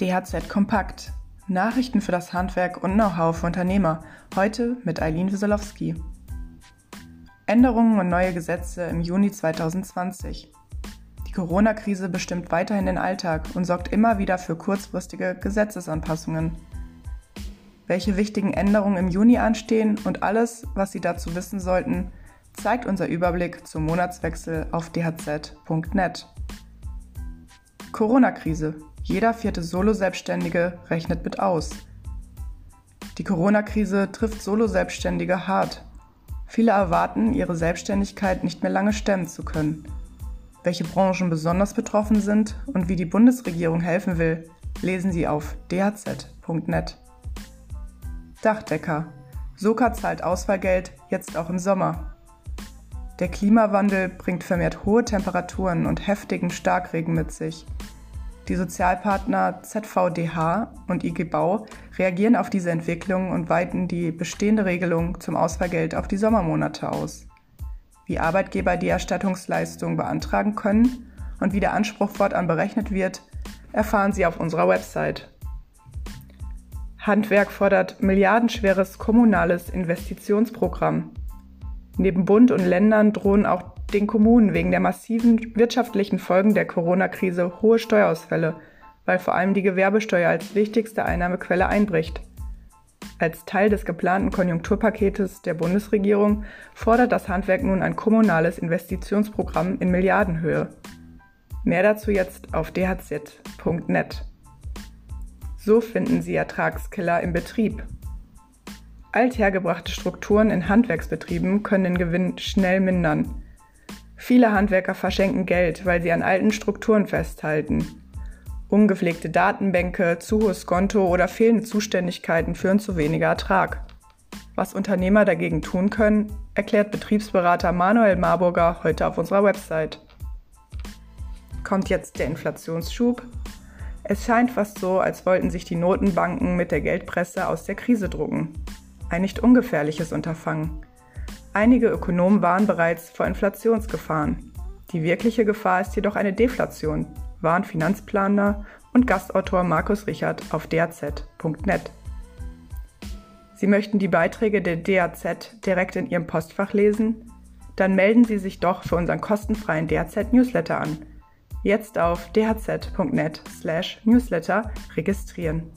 DHZ Kompakt. Nachrichten für das Handwerk und Know-how für Unternehmer. Heute mit Eileen Wieselowski. Änderungen und neue Gesetze im Juni 2020. Die Corona-Krise bestimmt weiterhin den Alltag und sorgt immer wieder für kurzfristige Gesetzesanpassungen. Welche wichtigen Änderungen im Juni anstehen und alles, was Sie dazu wissen sollten, zeigt unser Überblick zum Monatswechsel auf dhz.net. Corona-Krise. Jeder vierte Solo-Selbstständige rechnet mit aus. Die Corona-Krise trifft Solo-Selbstständige hart. Viele erwarten, ihre Selbstständigkeit nicht mehr lange stemmen zu können. Welche Branchen besonders betroffen sind und wie die Bundesregierung helfen will, lesen Sie auf dhz.net. Dachdecker. Soka zahlt Auswahlgeld jetzt auch im Sommer. Der Klimawandel bringt vermehrt hohe Temperaturen und heftigen Starkregen mit sich. Die Sozialpartner ZVDH und IG Bau reagieren auf diese Entwicklung und weiten die bestehende Regelung zum Ausfallgeld auf die Sommermonate aus. Wie Arbeitgeber die Erstattungsleistung beantragen können und wie der Anspruch fortan berechnet wird, erfahren Sie auf unserer Website. Handwerk fordert milliardenschweres kommunales Investitionsprogramm. Neben Bund und Ländern drohen auch den Kommunen wegen der massiven wirtschaftlichen Folgen der Corona-Krise hohe Steuerausfälle, weil vor allem die Gewerbesteuer als wichtigste Einnahmequelle einbricht. Als Teil des geplanten Konjunkturpaketes der Bundesregierung fordert das Handwerk nun ein kommunales Investitionsprogramm in Milliardenhöhe. Mehr dazu jetzt auf dhz.net. So finden Sie Ertragskiller im Betrieb. Althergebrachte Strukturen in Handwerksbetrieben können den Gewinn schnell mindern. Viele Handwerker verschenken Geld, weil sie an alten Strukturen festhalten. Ungepflegte Datenbänke, zu hohes Konto oder fehlende Zuständigkeiten führen zu weniger Ertrag. Was Unternehmer dagegen tun können, erklärt Betriebsberater Manuel Marburger heute auf unserer Website. Kommt jetzt der Inflationsschub? Es scheint fast so, als wollten sich die Notenbanken mit der Geldpresse aus der Krise drucken. Ein nicht ungefährliches Unterfangen. Einige Ökonomen warnen bereits vor Inflationsgefahren. Die wirkliche Gefahr ist jedoch eine Deflation, warnt Finanzplaner und Gastautor Markus Richard auf daz.net. Sie möchten die Beiträge der DAZ direkt in Ihrem Postfach lesen? Dann melden Sie sich doch für unseren kostenfreien DAZ-Newsletter an. Jetzt auf dhz.net/newsletter registrieren.